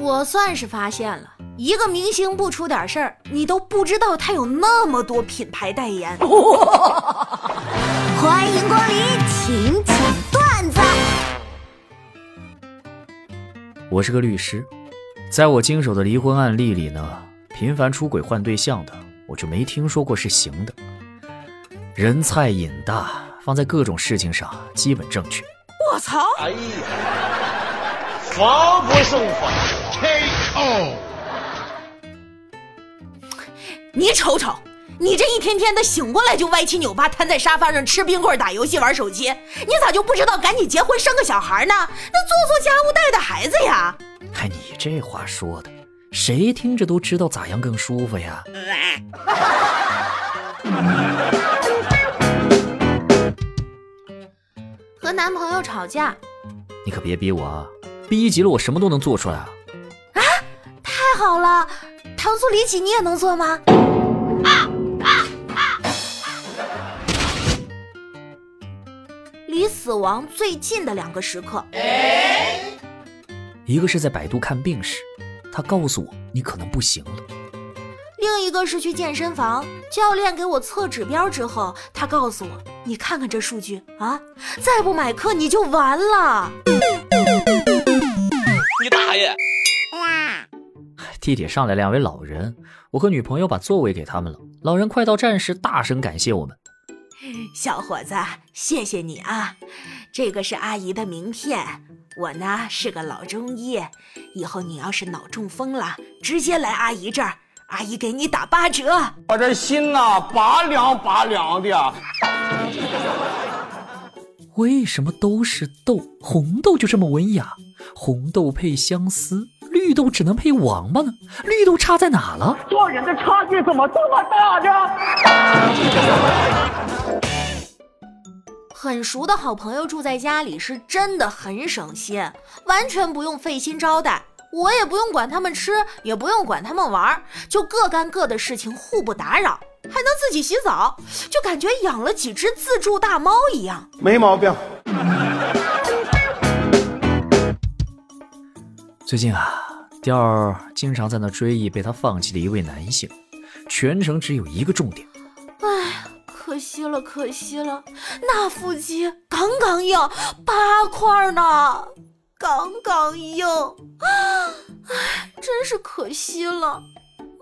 我算是发现了，一个明星不出点事儿，你都不知道他有那么多品牌代言。欢迎光临，请讲段子。我是个律师，在我经手的离婚案例里呢，频繁出轨换对象的，我就没听说过是行的。人菜瘾大，放在各种事情上基本正确。我操！哎呀，防不胜防。K.O. 你瞅瞅，你这一天天的醒过来就歪七扭八，瘫在沙发上吃冰棍、打游戏、玩手机，你咋就不知道赶紧结婚生个小孩呢？那做做家务、带带孩子呀？哎，你这话说的，谁听着都知道咋样更舒服呀？和男朋友吵架，你可别逼我啊！逼急了我什么都能做出来啊！啊，太好了，糖醋里脊你也能做吗？离死亡最近的两个时刻，一个是在百度看病时，他告诉我你可能不行了；另一个是去健身房，教练给我测指标之后，他告诉我。你看看这数据啊！再不买课你就完了。你大爷！地铁上来两位老人，我和女朋友把座位给他们了。老人快到站时，大声感谢我们。小伙子，谢谢你啊！这个是阿姨的名片。我呢是个老中医，以后你要是脑中风了，直接来阿姨这儿。阿姨给你打八折，我这心呐拔凉拔凉的。为什么都是豆，红豆就这么文雅？红豆配相思，绿豆只能配王八呢？绿豆差在哪了？做人的差距怎么这么大呢？很熟的好朋友住在家里，是真的很省心，完全不用费心招待。我也不用管他们吃，也不用管他们玩，就各干各的事情，互不打扰，还能自己洗澡，就感觉养了几只自助大猫一样。没毛病。最近啊，调儿经常在那追忆被他放弃的一位男性，全程只有一个重点。哎，可惜了，可惜了，那腹肌杠杠硬，八块呢。杠杠硬，唉，真是可惜了，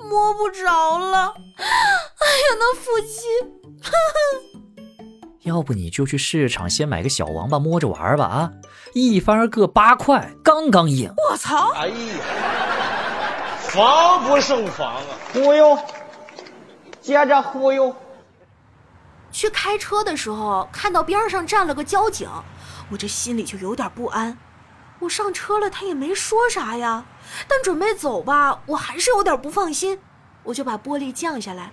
摸不着了。哎呀，那腹肌，哈哈要不你就去市场先买个小王八摸着玩吧啊！一番各八块，刚刚硬。我操！哎呀，防不胜防啊！忽悠，接着忽悠。去开车的时候，看到边上站了个交警，我这心里就有点不安。我上车了，他也没说啥呀。但准备走吧，我还是有点不放心。我就把玻璃降下来，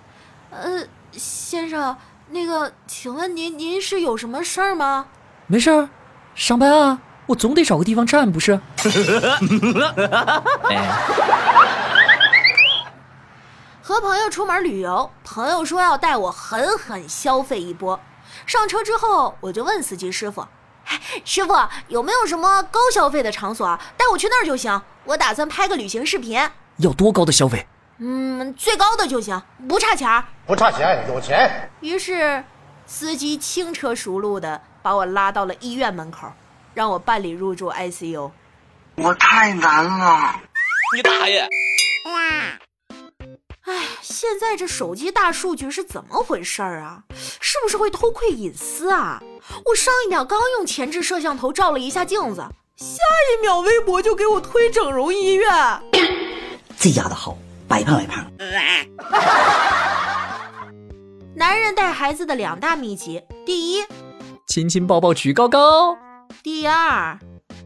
呃，先生，那个，请问您您是有什么事儿吗？没事儿，上班啊，我总得找个地方站，不是？和朋友出门旅游，朋友说要带我狠狠消费一波。上车之后，我就问司机师傅。师傅，有没有什么高消费的场所？带我去那儿就行。我打算拍个旅行视频。要多高的消费？嗯，最高的就行，不差钱儿。不差钱，有钱。于是，司机轻车熟路的把我拉到了医院门口，让我办理入住 ICU。我太难了。你大爷！哇哎，现在这手机大数据是怎么回事儿啊？是不是会偷窥隐私啊？我上一秒刚用前置摄像头照了一下镜子，下一秒微博就给我推整容医院。这丫的好，白胖白胖。男人带孩子的两大秘籍：第一，亲亲抱抱举高高；第二，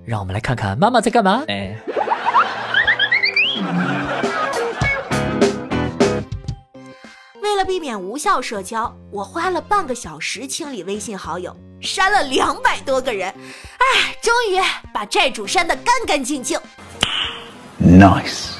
让我们来看看妈妈在干嘛。哎。避免无效社交，我花了半个小时清理微信好友，删了两百多个人，哎，终于把债主删得干干净净。Nice。